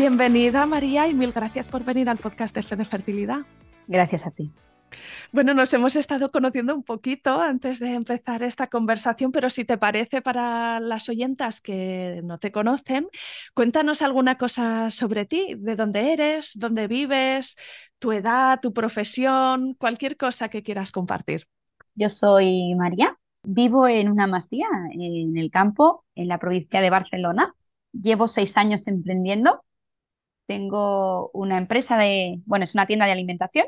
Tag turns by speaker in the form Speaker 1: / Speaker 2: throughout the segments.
Speaker 1: Bienvenida María y mil gracias por venir al podcast de Fe de Fertilidad.
Speaker 2: Gracias a ti.
Speaker 1: Bueno, nos hemos estado conociendo un poquito antes de empezar esta conversación, pero si te parece para las oyentas que no te conocen, cuéntanos alguna cosa sobre ti, de dónde eres, dónde vives, tu edad, tu profesión, cualquier cosa que quieras compartir.
Speaker 2: Yo soy María, vivo en una masía en el campo, en la provincia de Barcelona. Llevo seis años emprendiendo tengo una empresa de, bueno, es una tienda de alimentación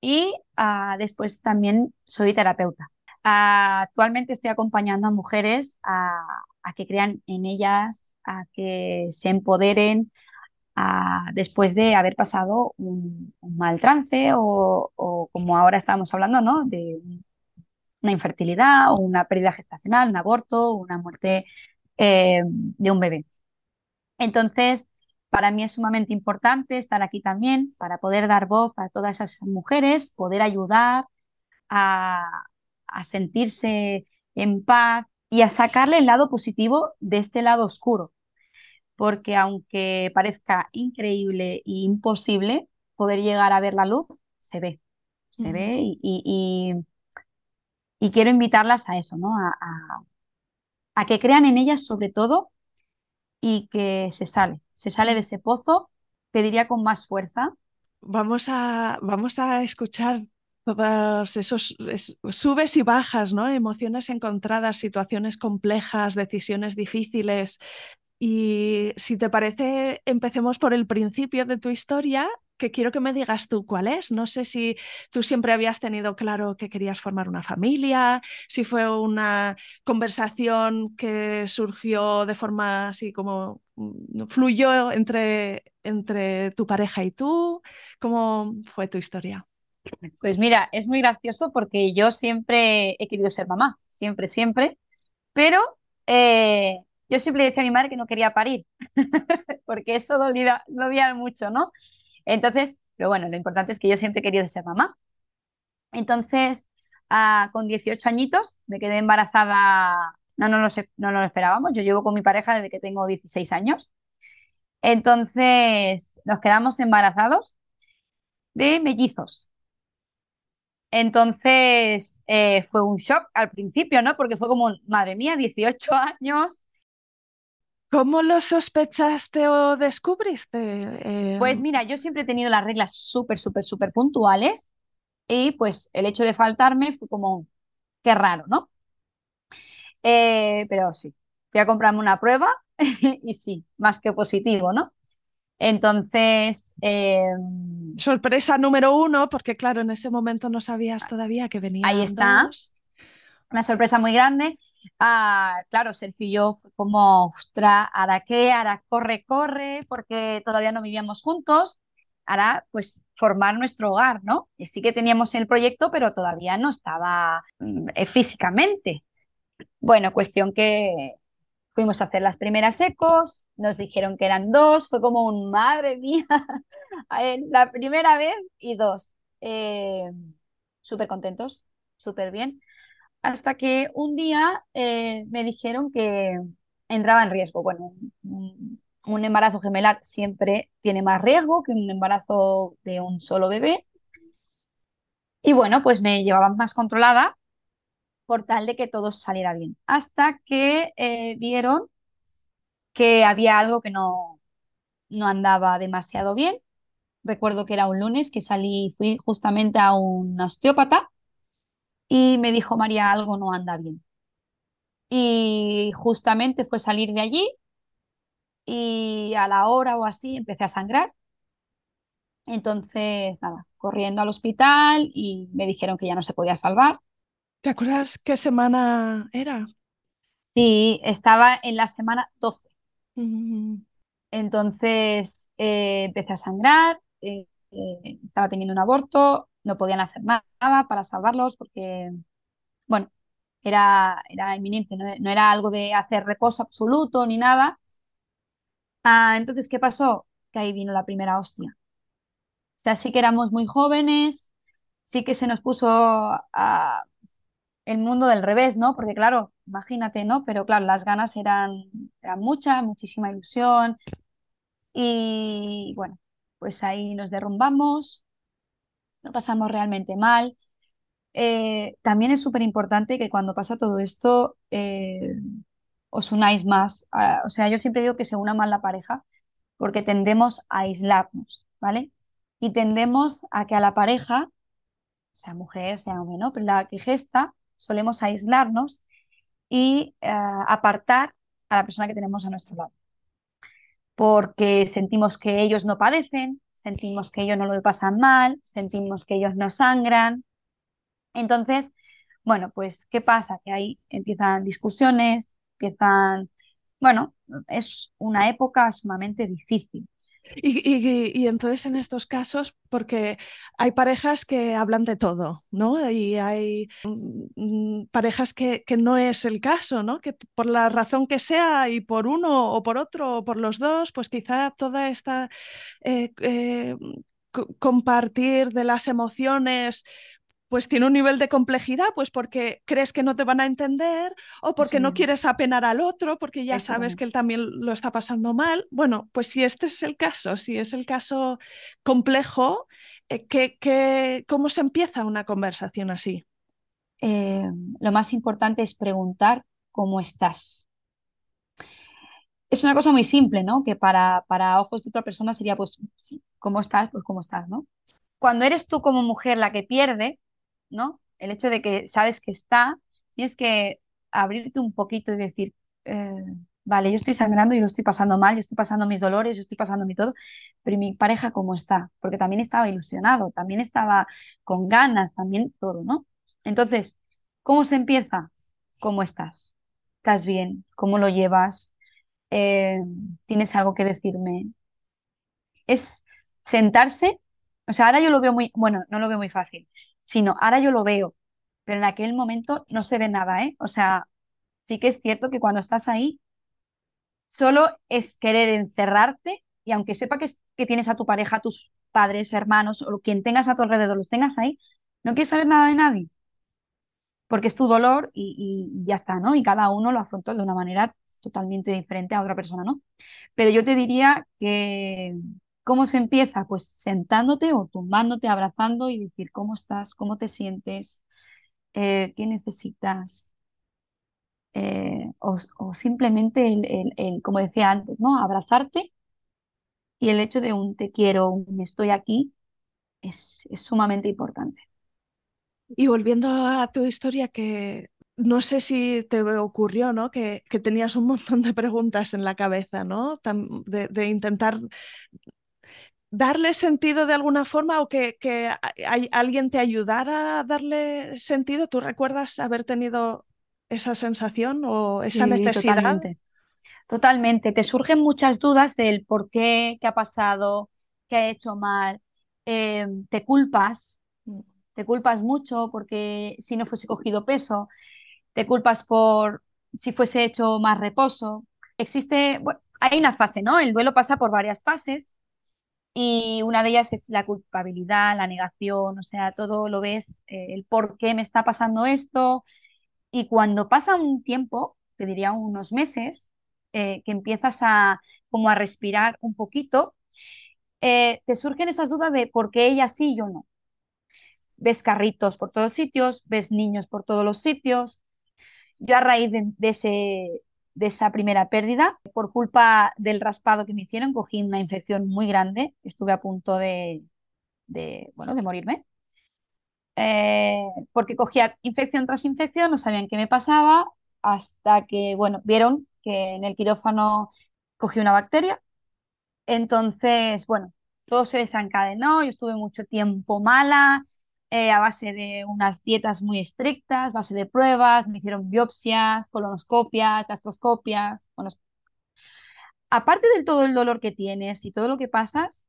Speaker 2: y ah, después también soy terapeuta. actualmente estoy acompañando a mujeres a, que crean en ellas, a que se empoderen después de haber pasado un, mal trance o, como ahora estamos hablando, ¿no? De una infertilidad o una pérdida gestacional, un aborto, una muerte eh, de un bebé. Entonces, para mí es sumamente importante estar aquí también para poder dar voz a todas esas mujeres, poder ayudar a, sentirse en paz y a sacarle el lado positivo de este lado oscuro. Porque aunque parezca increíble e imposible poder llegar a ver la luz, se ve, se ve y, quiero invitarlas a eso, ¿no? a que crean en ellas sobre todo y que se sale, se sale de ese pozo, te diría con más fuerza.
Speaker 1: Vamos a, vamos a escuchar todos esos subes y bajas, ¿no? Emociones encontradas, situaciones complejas, decisiones difíciles. Y si te parece, empecemos por el principio de tu historia quiero que me digas tú cuál es. No sé si tú siempre habías tenido claro que querías formar una familia, si fue una conversación que surgió de forma así como mm, fluyó entre, entre tu pareja y tú. ¿Cómo fue tu historia?
Speaker 2: Pues mira, es muy gracioso porque yo siempre he querido ser mamá, siempre, siempre, pero eh, yo siempre decía a mi madre que no quería parir, porque eso dolía, dolía mucho, ¿no? Entonces, pero bueno, lo importante es que yo siempre he querido ser mamá. Entonces, ah, con 18 añitos me quedé embarazada, no, no, lo no lo esperábamos, yo llevo con mi pareja desde que tengo 16 años. Entonces, nos quedamos embarazados de mellizos. Entonces, eh, fue un shock al principio, ¿no? Porque fue como, madre mía, 18 años,
Speaker 1: ¿Cómo lo sospechaste o descubriste?
Speaker 2: Pues mira, yo siempre he tenido las reglas súper, súper, súper puntuales y pues el hecho de faltarme fue como, qué raro, ¿no? Eh, pero sí, fui a comprarme una prueba y sí, más que positivo, ¿no? Entonces...
Speaker 1: Em, Sorpresa número uno, porque claro, en ese momento no sabías todavía que venía.
Speaker 2: Ahí está. Una sorpresa muy grande. Ah, claro, Sergio y yo como, ostra, ¿ahora qué? Ahora corre, corre, porque todavía no vivíamos juntos. Ahora, pues, formar nuestro hogar, ¿no? Y sí que teníamos el proyecto, pero todavía no estaba mm, eh, físicamente. Bueno, cuestión que fuimos a hacer las primeras ecos, nos dijeron que eran dos, fue como un madre mía, la primera vez y dos. Eh, súper contentos, súper bien hasta que un día eh, me dijeron que entraba en riesgo. Bueno, un, embarazo gemelar siempre tiene más riesgo que un embarazo de un solo bebé. Y bueno, pues me llevaban más controlada por tal de que todo saliera bien. Hasta que eh, vieron que había algo que no, no andaba demasiado bien. Recuerdo que era un lunes que salí, fui justamente a un osteópata y me dijo, María, algo no anda bien. Y justamente fue salir de allí y a la hora o así empecé a sangrar. Entonces, nada, corriendo al hospital y me dijeron que ya no se podía salvar.
Speaker 1: ¿Te acuerdas qué semana era?
Speaker 2: Sí, estaba en la semana 12. Entonces eh, empecé a sangrar, eh, eh, estaba teniendo un aborto, no podían hacer nada para salvarlos porque, bueno, era, era inminente, no, era algo de hacer reposo absoluto ni nada. Ah, entonces, ¿qué pasó? Que ahí vino la primera hostia. O sea, sí que éramos muy jóvenes, sí que se nos puso el mundo del revés, ¿no? Porque claro, imagínate, ¿no? Pero claro, las ganas eran, eran muchas, muchísima ilusión. Y bueno, pues ahí nos derrumbamos, lo pasamos realmente mal. Eh, también es súper importante que cuando pasa todo esto eh, os unáis más. o sea, yo siempre digo que se una más la pareja porque tendemos a aislarnos, ¿vale? Y tendemos a que a la pareja, sea mujer, sea hombre, ¿no? Pero la que gesta, solemos aislarnos y eh, apartar a la persona que tenemos a nuestro lado. Porque sentimos que ellos no padecen, sentimos que ellos no lo pasan mal, sentimos que ellos no sangran. Entonces, bueno, pues, ¿qué pasa? Que ahí empiezan discusiones, empiezan, bueno, es una época sumamente difícil.
Speaker 1: Y, entonces en estos casos, porque hay parejas que hablan de todo, ¿no? Y hay mm, mm, parejas que, que, no es el caso, ¿no? Que por la razón que sea y por uno o por otro o por los dos, pues quizá toda esta eh, eh, compartir de las emociones pues tiene un nivel de complejidad, pues porque crees que no te van a entender o porque no quieres apenar al otro, porque ya sabes que él también lo está pasando mal. Bueno, pues si este es el caso, si es el caso complejo, eh, cómo se empieza una conversación así?
Speaker 2: Eh, lo más importante es preguntar cómo estás. Es una cosa muy simple, ¿no? Que para, para ojos de otra persona sería, pues, ¿cómo estás? Pues, ¿cómo estás, no? Cuando eres tú como mujer la que pierde, ¿no? El hecho de que sabes que está, tienes que abrirte un poquito y decir, eh, vale, yo estoy sangrando y lo estoy pasando mal, yo estoy pasando mis dolores, yo estoy pasando mi todo, pero mi pareja cómo está? Porque también estaba ilusionado, también estaba con ganas, también todo, ¿no? Entonces, ¿cómo se empieza? ¿Cómo estás? ¿Estás bien? ¿Cómo lo llevas? Eh, ¿Tienes algo que decirme? Es sentarse, o sea, ahora yo lo veo muy, bueno, no lo veo muy fácil, sino ahora yo lo veo, pero en aquel momento no se ve nada, ¿eh? O sea, sí que es cierto que cuando estás ahí, solo es querer encerrarte y aunque sepa que, que tienes a tu pareja, a tus padres, hermanos o quien tengas a tu alrededor, los tengas ahí, no quieres saber nada de nadie, porque es tu dolor y, y ya está, ¿no? Y cada uno lo afronta de una manera totalmente diferente a otra persona, ¿no? Pero yo te diría que ¿Cómo se empieza? Pues sentándote o tumbándote, abrazando y decir cómo estás, cómo te sientes, eh, qué necesitas. Eh, o, simplemente, el, como decía antes, ¿no? abrazarte y el hecho de un te quiero, un estoy aquí, es, sumamente importante.
Speaker 1: Y volviendo a tu historia, que no sé si te ocurrió, ¿no? Que, tenías un montón de preguntas en la cabeza, ¿no? de, intentar darle sentido de alguna forma o que, alguien te ayudara a darle sentido? ¿Tú recuerdas haber tenido esa sensación o esa necesidad.
Speaker 2: Totalmente. totalmente. Te surgen muchas dudas del por qué, qué ha pasado, qué ha hecho mal. Eh, te culpas, te culpas mucho porque si no fuese cogido peso, te culpas por si fuese hecho más reposo. Existe, bueno, hay una fase, ¿no? El duelo pasa por varias fases y una de ellas es la culpabilidad, la negación, o sea, todo lo ves, eh, el por qué me está pasando esto. Y cuando pasa un tiempo, te diría unos meses, eh, que empiezas a como a respirar un poquito, eh, te surgen esas dudas de por qué ella sí y yo no. Ves carritos por todos sitios, ves niños por todos los sitios. Yo a raíz de, ese, de esa primera pérdida, por culpa del raspado que me hicieron, cogí una infección muy grande, estuve a punto de, bueno, de morirme. Eh, porque cogía infección tras infección, no sabían qué me pasaba, hasta que, bueno, vieron que en el quirófano cogí una bacteria. Entonces, bueno, todo se desencadenó, yo estuve mucho tiempo mala, eh, a base de unas dietas muy estrictas, base de pruebas, me hicieron biopsias, colonoscopias, gastroscopias. Aparte del todo el dolor que tienes y todo lo que pasas,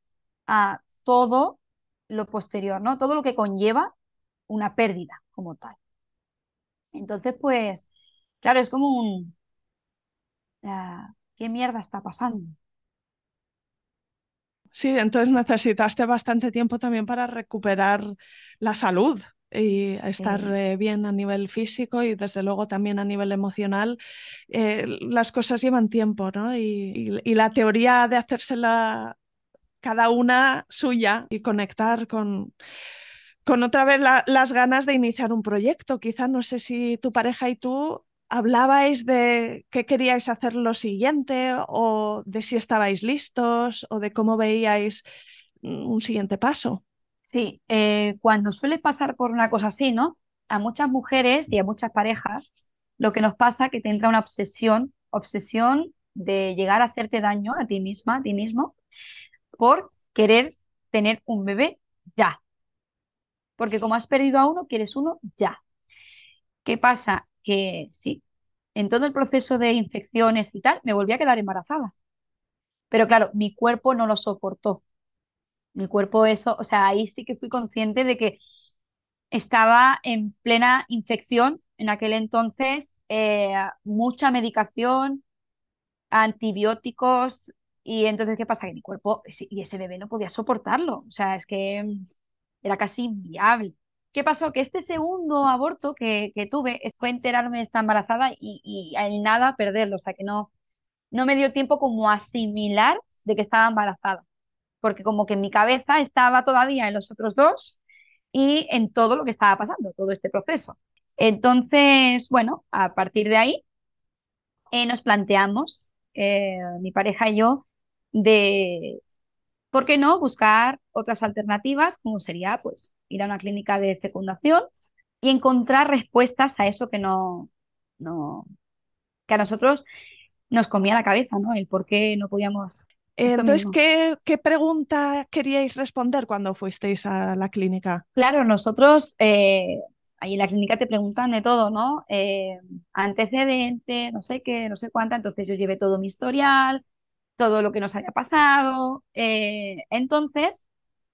Speaker 2: a todo lo posterior, ¿no? Todo lo que conlleva una pérdida como tal. Entonces, pues, claro, es como un... Ah, ¿Qué mierda está pasando?
Speaker 1: Sí, entonces necesitaste bastante tiempo también para recuperar la salud y estar eh, bien a nivel físico y desde luego también a nivel emocional. Eh, las cosas llevan tiempo, ¿no? Y, la teoría de hacérsela cada una suya y conectar con, con otra vez las ganas de iniciar un proyecto. Quizá no sé si tu pareja y tú hablabais de qué queríais hacer lo siguiente o de si estabais listos o de cómo veíais mm, un siguiente paso.
Speaker 2: Sí, eh, cuando suele pasar por una cosa así, ¿no? A muchas mujeres y a muchas parejas lo que nos pasa es que te entra una obsesión, obsesión de llegar a hacerte daño a ti misma, a ti mismo, por querer tener un bebé ya. Porque como has perdido a uno, quieres uno ya. ¿Qué pasa? que sí, en todo el proceso de infecciones y tal, me volví a quedar embarazada. Pero claro, mi cuerpo no lo soportó. Mi cuerpo eso, o sea, ahí sí que fui consciente de que estaba en plena infección en aquel entonces, eh, mucha medicación, antibióticos, y entonces, ¿qué pasa? Que mi cuerpo y ese bebé no podía soportarlo, o sea, es que era casi inviable. ¿Qué pasó? Que este segundo aborto que, tuve fue enterarme de estar embarazada y, y nada perderlo, o sea que no, no me dio tiempo como asimilar de que estaba embarazada, porque como que en mi cabeza estaba todavía en los otros dos y en todo lo que estaba pasando, todo este proceso. Entonces, bueno, a partir de ahí eh, nos planteamos, eh, mi pareja y yo, de, ¿por qué no buscar otras alternativas, como sería pues ir a una clínica de fecundación y encontrar respuestas a eso que no, no, que a nosotros nos comía la cabeza, ¿no? El por qué no podíamos.
Speaker 1: Entonces, ¿qué, ¿qué, pregunta queríais responder cuando fuisteis a la clínica?
Speaker 2: Claro, nosotros eh, ahí en la clínica te preguntan de todo, ¿no? Eh, antecedente, no sé qué, no sé cuánta. Entonces yo llevé todo mi historial, todo lo que nos había pasado. Eh, entonces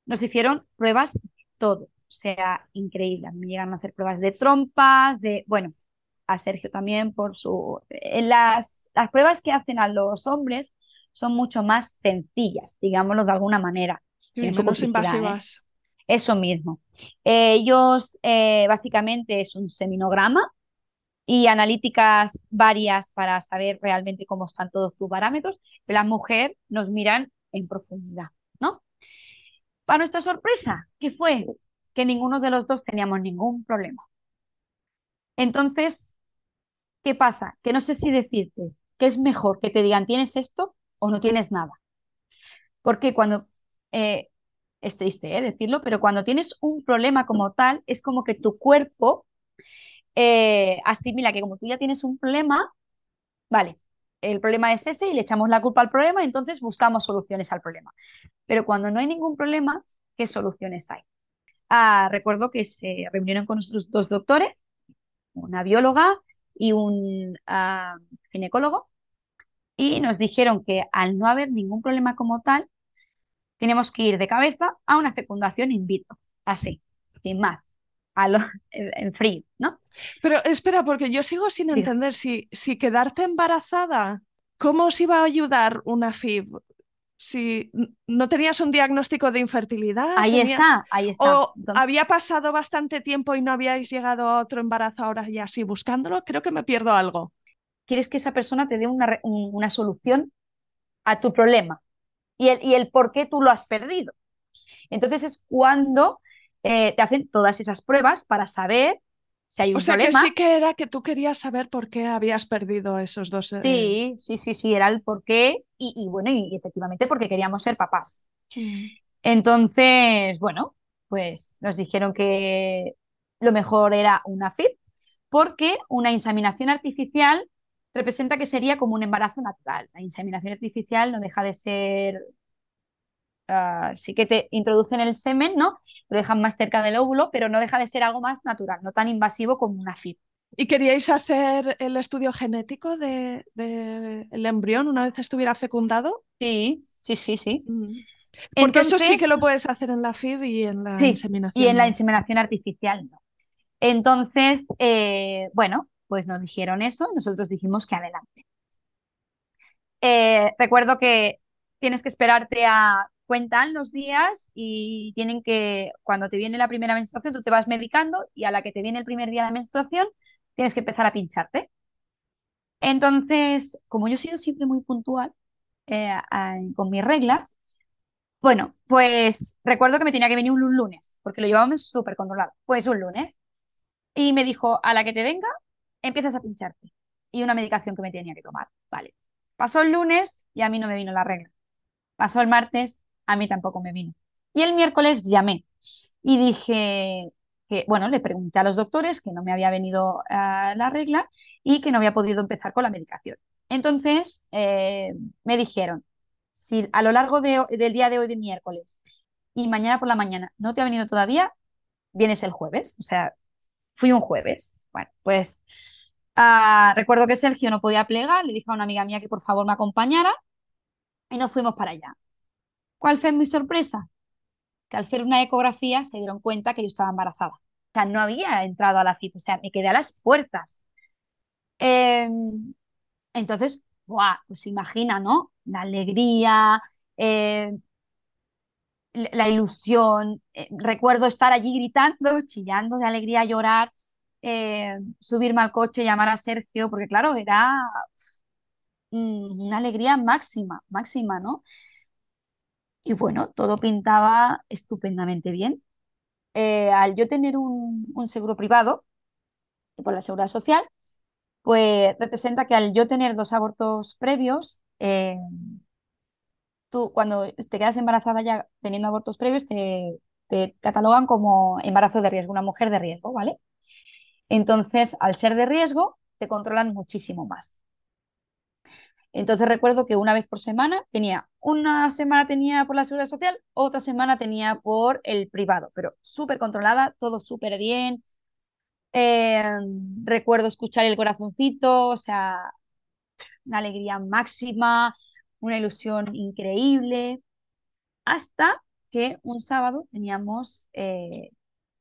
Speaker 2: nos hicieron pruebas todo. O sea, increíble. Me llegan a hacer pruebas de trompas, de, bueno, a Sergio también por su... Eh, las, las pruebas que hacen a los hombres son mucho más sencillas, digámoslo de alguna manera.
Speaker 1: menos ¿eh? invasivas.
Speaker 2: Eso mismo. ellos eh, básicamente es un seminograma y analíticas varias para saber realmente cómo están todos sus parámetros, pero la mujer nos miran en profundidad, ¿no? Para nuestra sorpresa, ¿qué fue? Que ninguno de los dos teníamos ningún problema. Entonces, ¿qué pasa? Que no sé si decirte que es mejor que te digan tienes esto o no tienes nada. Porque cuando, eh, es triste ¿eh? decirlo, pero cuando tienes un problema como tal, es como que tu cuerpo eh, asimila que como tú ya tienes un problema, vale, el problema es ese y le echamos la culpa al problema, entonces buscamos soluciones al problema. Pero cuando no hay ningún problema, ¿qué soluciones hay? Ah, recuerdo que se reunieron con nosotros dos doctores, una bióloga y un ah, ginecólogo y nos dijeron que al no haber ningún problema como tal, tenemos que ir de cabeza a una fecundación in vitro, así, sin más, a lo, en frío, ¿no?
Speaker 1: Pero espera, porque yo sigo sin entender si, si quedarte embarazada, ¿cómo os iba a ayudar una FIB? Si no tenías un diagnóstico de infertilidad.
Speaker 2: Ahí está, ahí está.
Speaker 1: O había pasado bastante tiempo y no habíais llegado a otro embarazo ahora ya así buscándolo, creo que me pierdo algo.
Speaker 2: Quieres que esa persona te dé una, una solución a tu problema y el, y el por qué tú lo has perdido. Entonces es cuando eh, te hacen todas esas pruebas para saber si hay un
Speaker 1: o sea
Speaker 2: problema.
Speaker 1: que sí que era que tú querías saber por qué habías perdido esos dos.
Speaker 2: Eh... Sí, sí, sí, sí, era el por qué y, y bueno, y, efectivamente porque queríamos ser papás. Mm. Entonces, bueno, pues nos dijeron que lo mejor era una FIP porque una inseminación artificial representa que sería como un embarazo natural. La inseminación artificial no deja de ser Uh, sí que te introducen el semen, ¿no? Lo dejan más cerca del óvulo, pero no deja de ser algo más natural, no tan invasivo como una FIP.
Speaker 1: ¿Y queríais hacer el estudio genético del de, embrión una vez estuviera fecundado?
Speaker 2: Sí, sí, sí, sí. Mm.
Speaker 1: Porque eso sí que lo puedes hacer en la FIB y en la inseminación.
Speaker 2: Y en la inseminación artificial no. Entonces, eh, bueno, pues nos dijeron eso, nosotros dijimos que adelante. Eh, recuerdo que tienes que esperarte a cuentan los días y tienen que, cuando te viene la primera menstruación, tú te vas medicando y a la que te viene el primer día de menstruación, tienes que empezar a pincharte. Entonces, como yo he sido siempre muy puntual eh, con mis reglas, bueno, pues recuerdo que me tenía que venir un lunes, porque lo llevábamos súper controlado. Pues un lunes. Y me dijo, a la que te venga, empiezas a pincharte. Y una medicación que me tenía que tomar. Vale. Pasó el lunes y a mí no me vino la regla. Pasó el martes a mí tampoco me vino. Y el miércoles llamé y dije que, bueno, le pregunté a los doctores que no me había venido a la regla y que no había podido empezar con la medicación. Entonces eh, me dijeron, si a lo largo del día de hoy de miércoles y mañana por la mañana no te ha venido todavía, vienes el jueves. O sea, fui un jueves. Bueno, pues ah, recuerdo que Sergio no podía plegar, le dije a una amiga mía que por favor me acompañara y nos fuimos para allá. ¿Cuál fue mi sorpresa? Que al hacer una ecografía se dieron cuenta que yo estaba embarazada. O sea, no había entrado a la cita, o sea, me quedé a las puertas. Em, entonces, ¡buah! pues imagina, ¿no? La alegría, eh, la ilusión. Eh, recuerdo estar allí gritando, chillando de alegría, llorar, eh, subirme al coche, llamar a Sergio, porque claro, era mm, una alegría máxima, máxima, ¿no? Y bueno, todo pintaba estupendamente bien. Eh, al yo tener un, seguro privado por la seguridad social, pues representa que al yo tener dos abortos previos, eh, tú cuando te quedas embarazada ya teniendo abortos previos, te catalogan como embarazo de riesgo, una mujer de riesgo, ¿vale? Entonces, al ser de riesgo, te controlan muchísimo más. Entonces recuerdo que una vez por semana tenía, una semana tenía por la seguridad social, otra semana tenía por el privado, pero súper controlada, todo súper bien. Eh, recuerdo escuchar el corazoncito, o sea, una alegría máxima, una ilusión increíble, hasta que un sábado teníamos eh,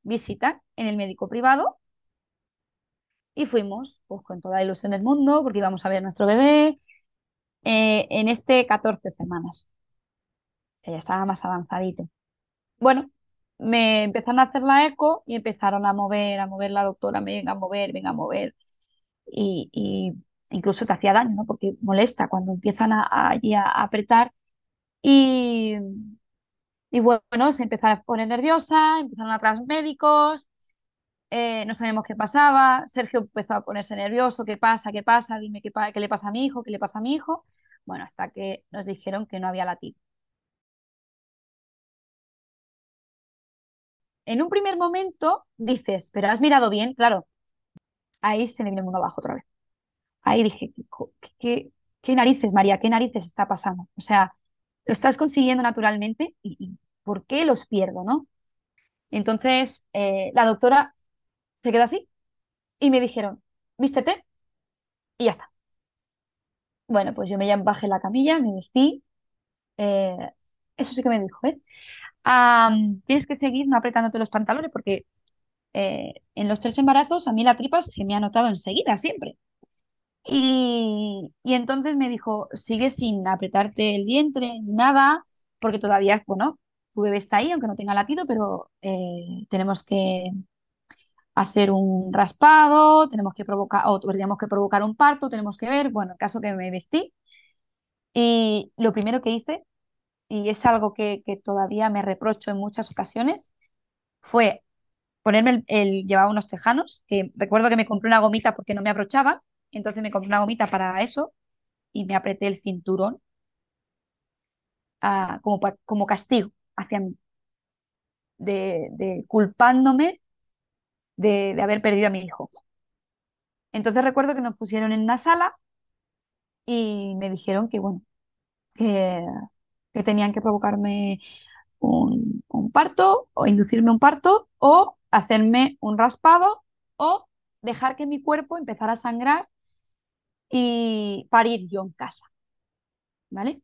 Speaker 2: visita en el médico privado y fuimos pues, con toda la ilusión del mundo porque íbamos a ver a nuestro bebé eh, en este 14 semanas. Que ya estaba más avanzadito. Bueno, me empezaron a hacer la eco y empezaron a mover, a mover la doctora, venga a mover, venga a mover. Y, incluso te hacía daño, ¿no? Porque molesta cuando empiezan a, a, apretar. Y, y bueno, se empezaron a poner nerviosa, empezaron a traer médicos, eh, no sabíamos qué pasaba, Sergio empezó a ponerse nervioso, ¿qué pasa? ¿Qué pasa? Dime qué, le pasa a mi hijo, qué le pasa a mi hijo. Bueno, hasta que nos dijeron que no había latido. En un primer momento dices, pero has mirado bien, claro, ahí se me viene el mundo abajo otra vez. Ahí dije, ¿qué, qué, narices, María? ¿Qué narices está pasando? O sea, lo estás consiguiendo naturalmente y, ¿por qué los pierdo, no? Entonces, eh, la doctora se quedó así y me dijeron, vístete, Y ya está. Bueno, pues yo me bajé la camilla, me vestí. eh, eso sí que me dijo, ¿eh? Tienes que seguir no apretándote los pantalones porque eh, en los tres embarazos a mí la tripa se me ha notado enseguida, siempre. Y, y entonces me dijo, sigue sin apretarte el vientre ni nada, porque todavía, bueno, tu bebé está ahí, aunque no tenga latido, pero eh, tenemos que hacer un raspado, tenemos que provocar, o tendríamos que provocar un parto, tenemos que ver, bueno, el caso que me vestí. Y lo primero que hice, y es algo que, que todavía me reprocho en muchas ocasiones, fue ponerme el, llevaba unos tejanos, que recuerdo que me compré una gomita porque no me abrochaba, entonces me compré una gomita para eso y me apreté el cinturón ah, como, como castigo hacia mí, de, de culpándome de, haber perdido a mi hijo. Entonces recuerdo que nos pusieron en una sala y me dijeron que, bueno, que, tenían que provocarme un, un parto o inducirme un parto o hacerme un raspado o dejar que mi cuerpo empezara a sangrar y parir yo en casa, ¿vale?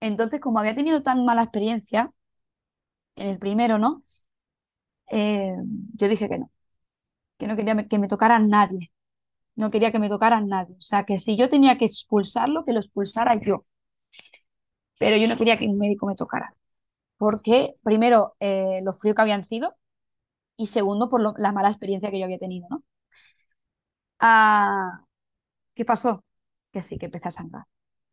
Speaker 2: Entonces, como había tenido tan mala experiencia en el primero, ¿no? Eh, yo dije que no, que no quería que me tocara nadie, no quería que me tocara nadie. O sea, que si yo tenía que expulsarlo, que lo expulsara yo, pero yo no quería que un médico me tocara, porque primero, eh, lo frío que habían sido y segundo, por lo- la mala experiencia que yo había tenido, ¿no? Ah, ¿qué pasó? Que sí, que empecé a sangrar.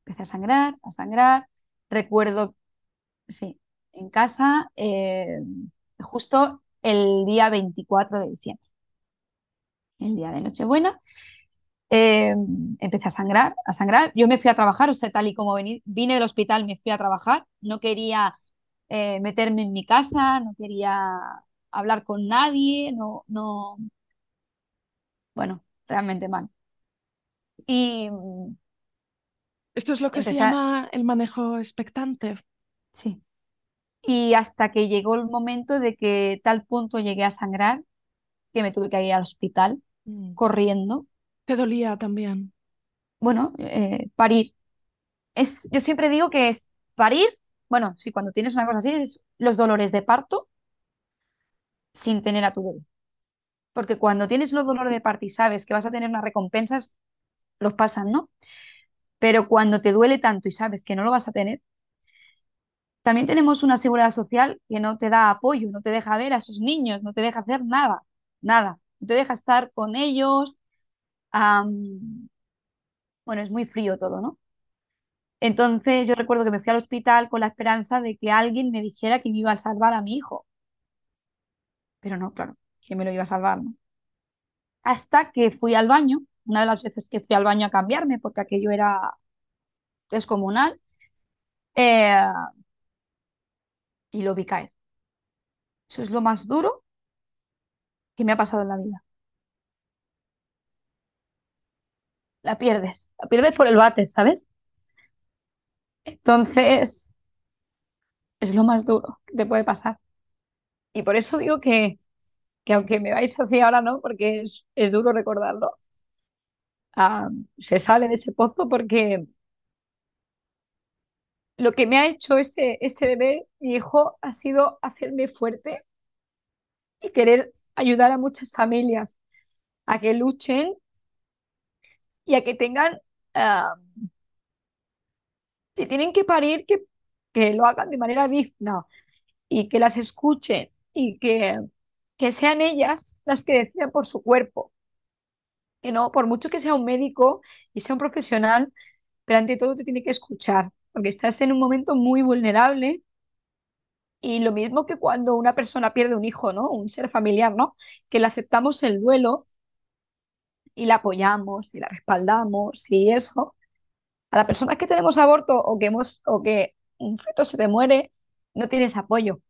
Speaker 2: Empecé a sangrar, a sangrar. Recuerdo, sí, en casa, eh, justo el día 24 de diciembre, el día de Nochebuena, eh, empecé a sangrar, a sangrar. Yo me fui a trabajar, o sea, tal y como vení- vine del hospital, me fui a trabajar. No quería eh, meterme en mi casa, no quería hablar con nadie, no, no, bueno, realmente mal. Y
Speaker 1: Esto es lo que se llama el manejo expectante.
Speaker 2: sí. Y hasta que llegó el momento de que tal punto llegué a sangrar que me tuve que ir al hospital
Speaker 1: Mm.
Speaker 2: corriendo.
Speaker 1: Te dolía también.
Speaker 2: Bueno, eh, parir. Es, yo siempre digo que es parir, bueno, sí, cuando tienes una cosa así, es los dolores de parto sin tener a tu bebé. Porque cuando tienes los dolores de parto y sabes que vas a tener unas recompensas, los pasan, ¿no? Pero cuando te duele tanto y sabes que no lo vas a tener, también tenemos una seguridad social que no te da apoyo, no te deja ver a esos niños, no te deja hacer nada, nada. Te deja estar con ellos. bueno, es muy frío todo, ¿no? Entonces yo recuerdo que me fui al hospital con la esperanza de que alguien me dijera que me iba a salvar a mi hijo. Pero no, claro, que me lo iba a salvar, ¿no? Hasta que fui al baño, una de las veces que fui al baño a cambiarme, porque aquello era descomunal, eh, y lo vi caer. Eso es lo más duro que me ha pasado en la vida. La pierdes, la pierdes por el váter, ¿sabes? Entonces, es lo más duro que te puede pasar. Y por eso digo que, que aunque me vais así ahora, ¿no? Porque es, es duro recordarlo, ah, se sale de ese pozo porque lo que me ha hecho ese, ese bebé, mi hijo, ha sido hacerme fuerte y querer ayudar a muchas familias a que luchen y a que tengan, si tienen que parir, que, que lo hagan de manera digna y que las escuchen y que, que sean ellas las que decidan por su cuerpo. Que no, por mucho que sea un médico y sea un profesional, pero ante todo te tiene que escuchar, porque estás en un momento muy vulnerable y lo mismo que cuando una persona pierde un hijo, ¿no? Un ser familiar, ¿no? Que le aceptamos el duelo y la apoyamos y la respaldamos y eso. A las personas que tenemos aborto o que hemos o que un feto se te muere, no tienes apoyo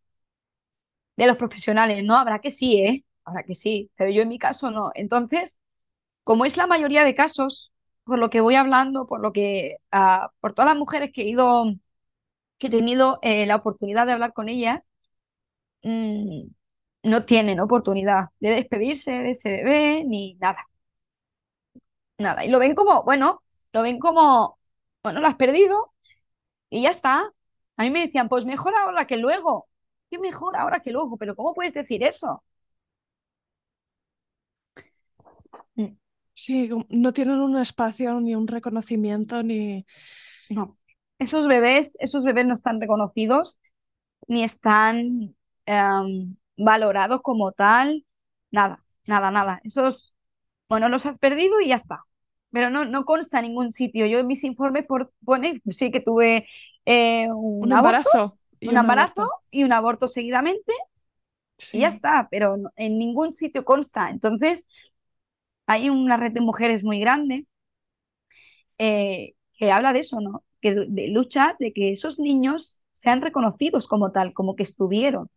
Speaker 2: de los profesionales, ¿no? Habrá que sí, ¿eh? Habrá que sí, pero yo en mi caso no. Entonces, como es la mayoría de casos, por lo que voy hablando, por lo que, ah, por todas las mujeres que he ido, que he tenido eh, la oportunidad de hablar con ellas, mm, no tienen oportunidad de despedirse de ese bebé ni nada. nada. Y lo ven como, bueno, lo ven como, bueno, lo has perdido y ya está. A mí me decían, pues mejor ahora que luego. ¿Qué mejor ahora que luego? Pero ¿cómo puedes decir eso?
Speaker 1: Mm. Sí, no tienen un espacio ni un reconocimiento ni...
Speaker 2: No, esos bebés, esos bebés no están reconocidos ni están em, valorados como tal. Nada, nada, nada. Esos, bueno, los has perdido y ya está. Pero no, no consta en ningún sitio. Yo en mis informes por, pone, sí que tuve eh, un,
Speaker 1: embarazo.
Speaker 2: Y un, embarazo y un aborto seguidamente. Y ya está, pero en ningún sitio consta. Entonces, hay una red de mujeres muy grande eh, que habla de eso, ¿no? Que de, lucha de que esos niños sean reconocidos como tal, como que estuvieron.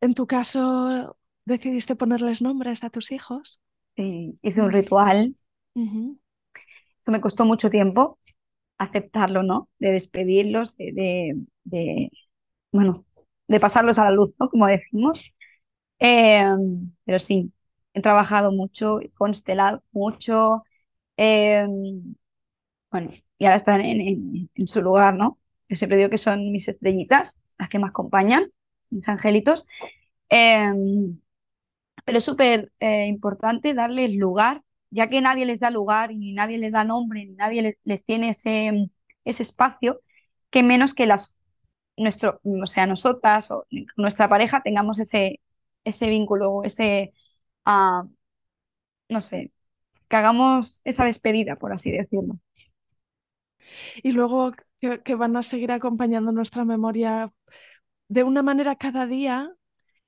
Speaker 1: En tu caso, ¿decidiste ponerles nombres a tus hijos?
Speaker 2: Sí, hice un ritual. Eso me costó mucho tiempo aceptarlo, ¿no? De despedirlos, de, de, bueno, de pasarlos a la luz, ¿no? Como decimos. Em, pero sí, he trabajado mucho, constelado mucho, em, bueno, y ahora están en, su lugar, ¿no? Yo siempre digo que son mis estrellitas, las que me acompañan, mis angelitos. Em, pero es súper eh, importante darles lugar, ya que nadie les da lugar y nadie les da nombre, ni nadie les, tiene ese, ese espacio, que menos que las nuestro, o sea, nosotras o nuestra pareja tengamos ese, ese vínculo, ese, no sé, que hagamos esa despedida, por así decirlo.
Speaker 1: Y luego que, van a seguir acompañando nuestra memoria de una manera cada día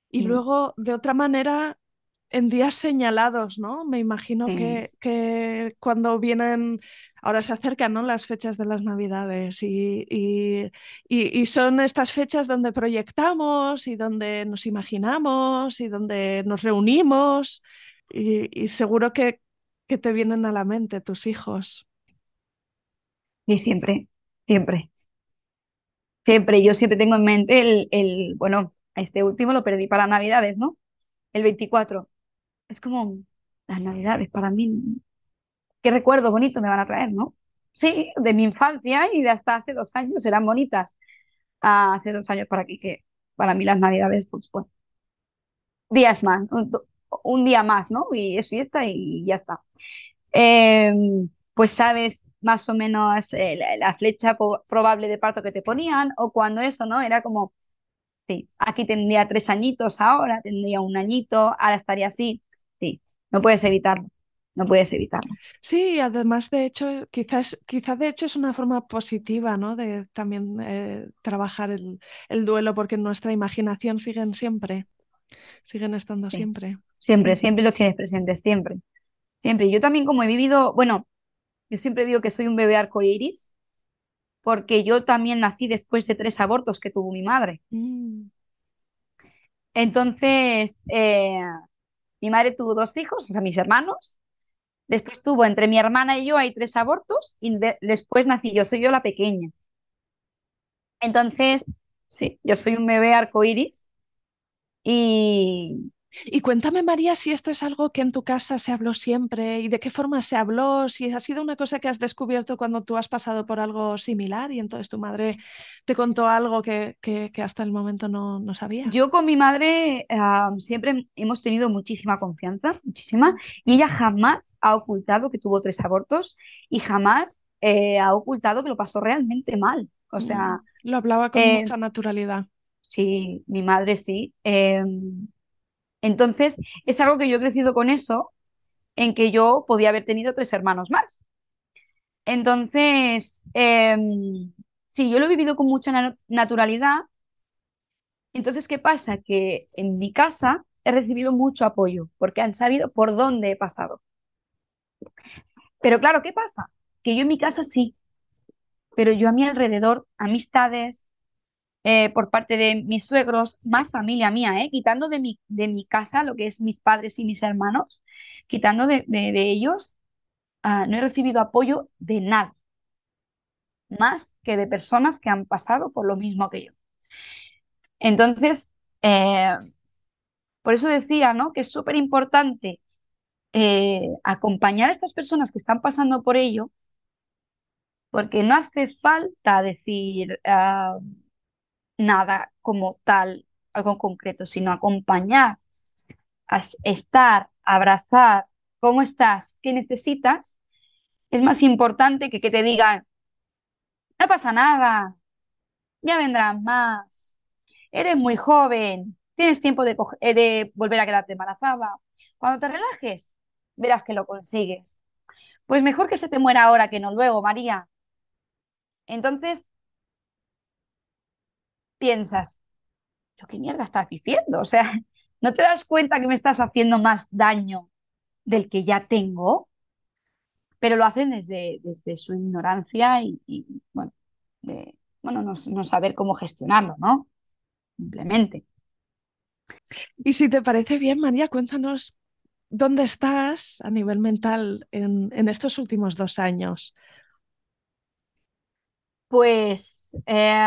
Speaker 1: y luego de otra manera en días señalados, ¿no? Me imagino que, que, cuando vienen, ahora se acercan ¿no? las fechas de las Navidades y, y, y, son estas fechas donde proyectamos y donde nos imaginamos y donde nos reunimos y, seguro que, que te vienen a la mente tus hijos.
Speaker 2: Y siempre, siempre. Siempre, yo siempre tengo en mente el, el, bueno, este último lo perdí para Navidades, ¿no? El 24 es como las navidades para mí. Qué recuerdo bonito me van a traer, ¿no? Sí, de mi infancia y de hasta hace dos años eran bonitas. Ah, hace dos años para que para mí las navidades, pues bueno, días más, un, día más, ¿no? Y es fiesta y ya está. Em, pues sabes más o menos eh, la, flecha probable de parto que te ponían o cuando eso, ¿no? Era como, sí, aquí tendría tres añitos ahora, tendría un añito, ahora estaría así. Sí, no puedes evitarlo. No puedes evitarlo.
Speaker 1: Sí, además de hecho, quizás, quizás de hecho es una forma positiva, ¿no? De también eh, trabajar el, el, duelo, porque nuestra imaginación siguen siempre, siguen estando siempre.
Speaker 2: Siempre, siempre lo tienes presente, siempre. Siempre. Yo también como he vivido, bueno, yo siempre digo que soy un bebé arcoíris, porque yo también nací después de tres abortos que tuvo mi madre. Mm. Entonces, eh, mi madre tuvo dos hijos, o sea, mis hermanos. Después tuvo entre mi hermana y yo hay tres abortos y después nací yo, soy yo la pequeña. Entonces, sí, yo soy un bebé arcoíris y,
Speaker 1: y cuéntame, María, si esto es algo que en tu casa se habló siempre y de qué forma se habló, si ha sido una cosa que has descubierto cuando tú has pasado por algo similar y entonces tu madre te contó algo que, que, hasta el momento no, no sabía.
Speaker 2: Yo con mi madre siempre hemos tenido muchísima confianza, muchísima, y ella jamás ha ocultado que tuvo tres abortos y jamás eh, ha ocultado que lo pasó realmente mal. O sea...
Speaker 1: Mm, lo hablaba con eh, mucha naturalidad.
Speaker 2: Sí, mi madre sí. Em, entonces, es algo que yo he crecido con eso, en que yo podía haber tenido tres hermanos más. Entonces, em, sí, yo lo he vivido con mucha naturalidad. Entonces, ¿qué pasa? Que en mi casa he recibido mucho apoyo, porque han sabido por dónde he pasado. Pero claro, ¿qué pasa? Que yo en mi casa sí, pero yo a mi alrededor, amistades, eh, por parte de mis suegros, más familia mía, ¿eh? quitando de mi, de mi casa lo que es mis padres y mis hermanos, quitando de, ellos, ah, no he recibido apoyo de nada, más que de personas que han pasado por lo mismo que yo. Entonces, eh, por eso decía ¿no? que es súper importante eh, acompañar a estas personas que están pasando por ello, porque no hace falta decir ah, nada como tal, algo concreto, sino acompañar, estar, abrazar, ¿cómo estás? ¿Qué necesitas? Es más importante que que te digan, no pasa nada, ya vendrán más, eres muy joven, tienes tiempo de, eh, de volver a quedarte embarazada. Cuando te relajes, verás que lo consigues. Pues mejor que se te muera ahora que no luego, María. Entonces, piensas, ¿yo qué mierda estás diciendo? O sea, ¿no te das cuenta que me estás haciendo más daño del que ya tengo? Pero lo hacen desde, desde su ignorancia y, bueno, bueno no, no saber cómo gestionarlo, ¿no? Simplemente.
Speaker 1: Y si te parece bien, María, cuéntanos dónde estás a nivel mental en, en estos últimos dos años.
Speaker 2: Pues eh,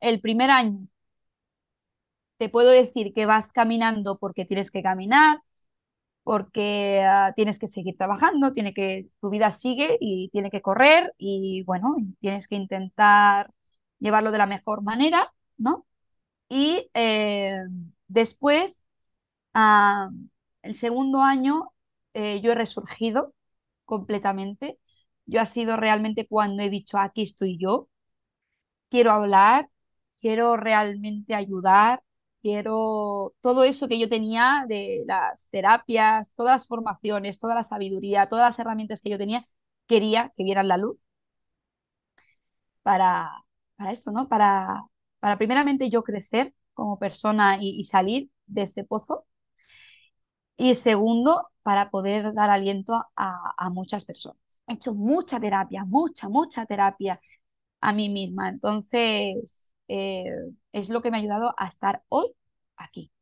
Speaker 2: el primer año te puedo decir que vas caminando porque tienes que caminar, porque ah, tienes que seguir trabajando, tiene que, tu vida sigue y tiene que correr y bueno, tienes que intentar llevarlo de la mejor manera, ¿no? Y eh, después, ah, el segundo año, eh, yo he resurgido completamente. Yo ha sido realmente cuando he dicho, aquí estoy yo, quiero hablar, quiero realmente ayudar, quiero todo eso que yo tenía de las terapias, todas las formaciones, toda la sabiduría, todas las herramientas que yo tenía, quería que vieran la luz para, para esto, ¿no? Para, para primeramente yo crecer como persona y, salir de ese pozo. Y segundo, para poder dar aliento a, a muchas personas. He hecho mucha terapia, mucha, mucha terapia a mí misma. Entonces, eh, es lo que me ha ayudado a estar hoy aquí,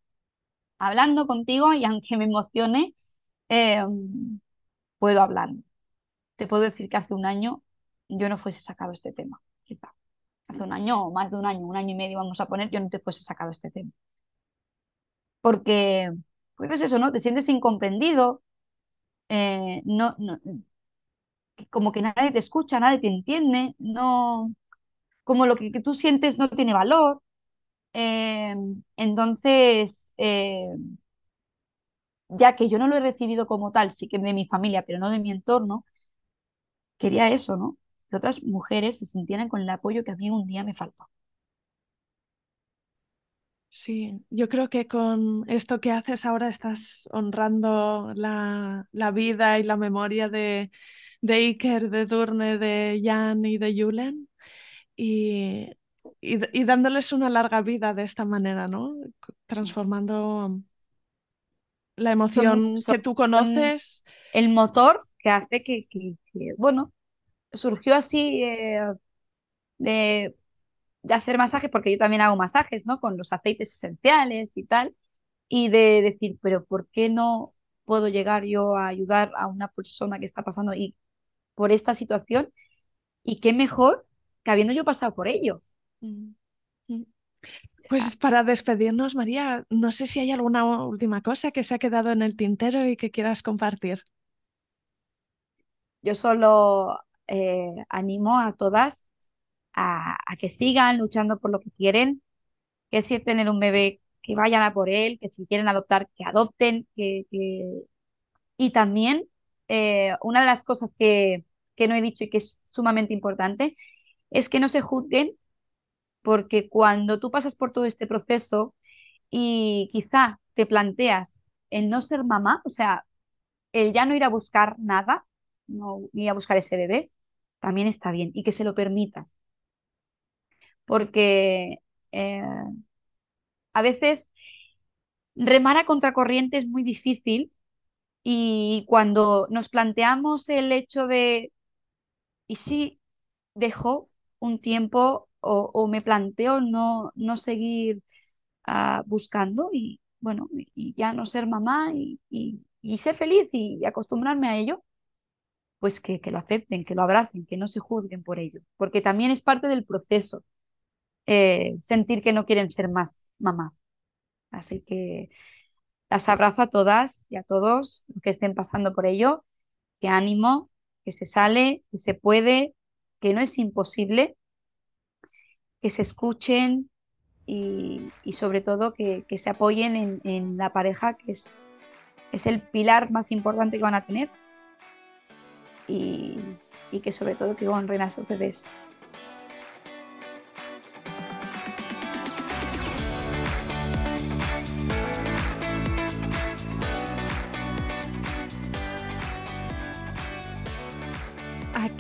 Speaker 2: hablando contigo y aunque me emocione, em, puedo hablar. Te puedo decir que hace un año yo no fuese sacado este tema, quizá. Hace un año o más de un año, un año y medio vamos a poner, yo no te fuese sacado este tema. Porque, pues eso, ¿no? Te sientes incomprendido, eh, no, no, como que nadie te escucha, nadie te entiende, no, como lo que, tú sientes no tiene valor. Eh, entonces, eh, ya que yo no lo he recibido como tal, sí que de mi familia, pero no de mi entorno, quería eso, ¿no? Que otras mujeres se sintieran con el apoyo que a mí un día me faltó.
Speaker 1: Sí, yo creo que con esto que haces ahora estás honrando la, la vida y la memoria de, de Iker, de Durne, de Jan y de Julen y, y, dándoles una larga vida de esta manera, ¿no? Transformando la emoción que tú conoces.
Speaker 2: El motor que hace que, que, bueno, surgió así eh, de, de, hacer masajes, porque yo también hago masajes, ¿no? Con los aceites esenciales y tal, y de decir, pero ¿por qué no puedo llegar yo a ayudar a una persona que está pasando y por esta situación y qué mejor que habiendo yo pasado por ellos.
Speaker 1: Pues para despedirnos, María, no sé si hay alguna última cosa que se ha quedado en el tintero y que quieras compartir.
Speaker 2: Yo solo eh, animo a todas a, que sigan luchando por lo que quieren, que si es tener un bebé, que vayan a por él, que si quieren adoptar, que adopten, que, y también eh, una de las cosas que, que no he dicho y que es sumamente importante es que no se juzguen porque cuando tú pasas por todo este proceso y quizá te planteas el no ser mamá, o sea, el ya no ir a buscar nada, no ir a buscar ese bebé, también está bien y que se lo permita. Porque eh, a veces remar a contracorriente es muy difícil y cuando nos planteamos el hecho de, ¿y si dejo un tiempo o, me planteo no, no seguir ah, buscando y, bueno, y ya no ser mamá y, ser feliz y, acostumbrarme a ello? Pues que, que, lo acepten, que lo abracen, que no se juzguen por ello, porque también es parte del proceso eh, sentir que no quieren ser más mamás. Así que Las abrazo a todas y a todos los que estén pasando por ello. Que ánimo, que se sale, que se puede, que no es imposible, que se escuchen y, sobre todo que, se apoyen en, la pareja, que es, es el pilar más importante que van a tener. Y, y que sobre todo que honren a sus bebés.